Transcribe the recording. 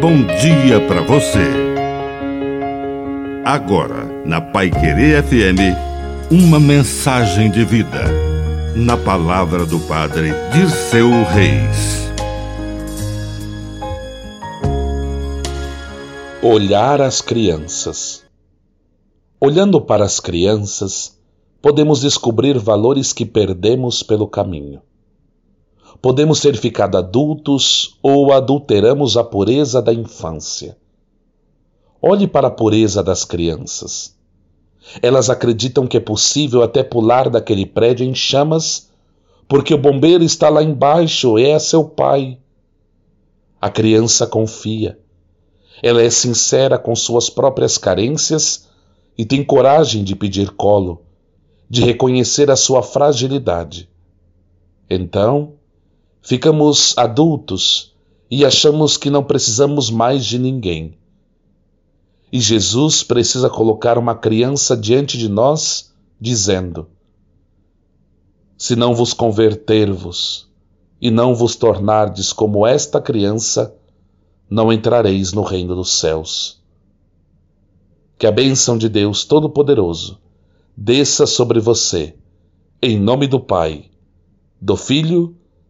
bom dia para você. Agora, na Pai Querer FM, uma mensagem de vida. Na palavra do Padre Dirceu Reis. Olhar as crianças. Olhando para as crianças, podemos descobrir valores que perdemos pelo caminho. Podemos ter ficado adultos ou adulteramos a pureza da infância. Olhe para a pureza das crianças. Elas acreditam que é possível até pular daquele prédio em chamas, porque o bombeiro está lá embaixo é seu pai. A criança confia. Ela é sincera com suas próprias carências e tem coragem de pedir colo, de reconhecer a sua fragilidade. Então, ficamos adultos e achamos que não precisamos mais de ninguém. E Jesus precisa colocar uma criança diante de nós, dizendo: Se não vos converter-vos e não vos tornardes como esta criança, não entrareis no reino dos céus. Que a bênção de Deus Todo-Poderoso desça sobre você, em nome do Pai, do Filho